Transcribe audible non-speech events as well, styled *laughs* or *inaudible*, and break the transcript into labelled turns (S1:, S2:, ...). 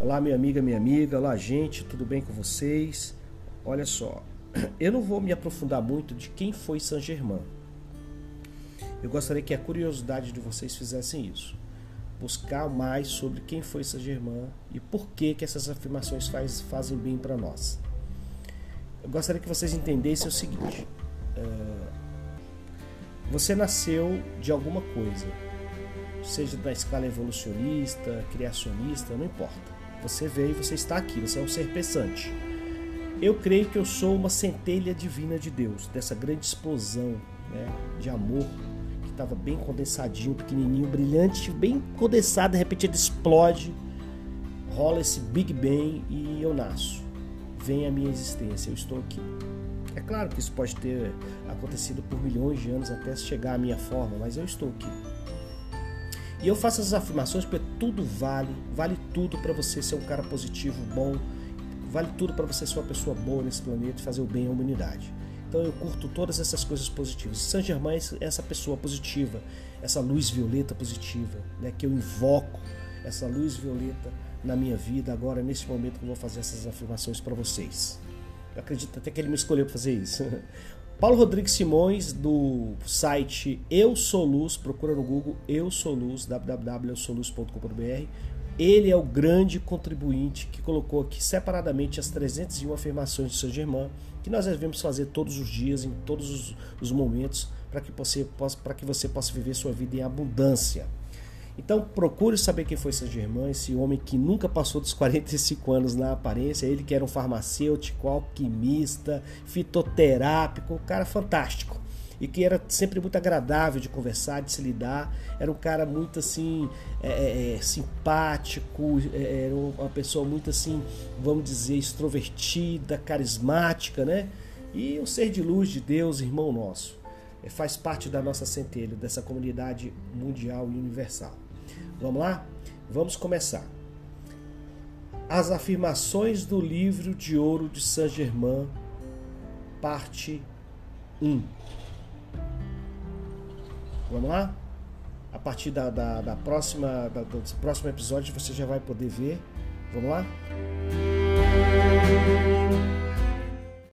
S1: Olá, minha amiga, minha amiga. Olá, gente, tudo bem com vocês? Olha só, *clears throat* eu não vou me aprofundar muito de quem foi Saint Germain. Eu gostaria que a curiosidade de vocês fizessem isso. Buscar mais sobre quem foi Saint Germain e por que, que essas afirmações faz, fazem bem para nós. Eu gostaria que vocês entendessem o seguinte: uh, você nasceu de alguma coisa, seja da escala evolucionista, criacionista, não importa. Você veio, você está aqui, você é um ser pensante. Eu creio que eu sou uma centelha divina de Deus, dessa grande explosão né, de amor que estava bem condensadinho, pequenininho, brilhante, bem condensado, de repente ele explode, rola esse Big Bang e eu nasço. Vem a minha existência, eu estou aqui. É claro que isso pode ter acontecido por milhões de anos até chegar à minha forma, mas eu estou aqui. E eu faço essas afirmações porque tudo vale, vale tudo para você ser um cara positivo, bom, vale tudo para você ser uma pessoa boa nesse planeta e fazer o bem à humanidade. Então eu curto todas essas coisas positivas. Saint Germain é essa pessoa positiva, essa luz violeta positiva, né, que eu invoco essa luz violeta na minha vida agora nesse momento que eu vou fazer essas afirmações para vocês. Eu acredito até que ele me escolheu para fazer isso. *laughs* Paulo Rodrigues Simões, do site Eu Sou Luz, procura no Google Eu Sou Luz, www.eusouluz.com.br. Ele é o grande contribuinte que colocou aqui separadamente as 301 afirmações de São Germain, que nós devemos fazer todos os dias, em todos os, os momentos, para que, você que você possa viver sua vida em abundância. Então procure saber quem foi Saint Germain, esse homem que nunca passou dos 45 anos na aparência, ele que era um farmacêutico, alquimista, fitoterápico, um cara fantástico. E que era sempre muito agradável de conversar, de se lidar. Era um cara muito assim, é, é, é simpático, é, era uma pessoa muito assim, vamos dizer, extrovertida, carismática, né? E um ser de luz de Deus, irmão nosso. É, faz parte da nossa centelha, dessa comunidade mundial e universal. Vamos lá? Vamos começar. As afirmações do livro de ouro de Saint-Germain, parte 1. Vamos lá? A partir da, da, da próxima, da, do próximo episódio você já vai poder ver. Vamos lá?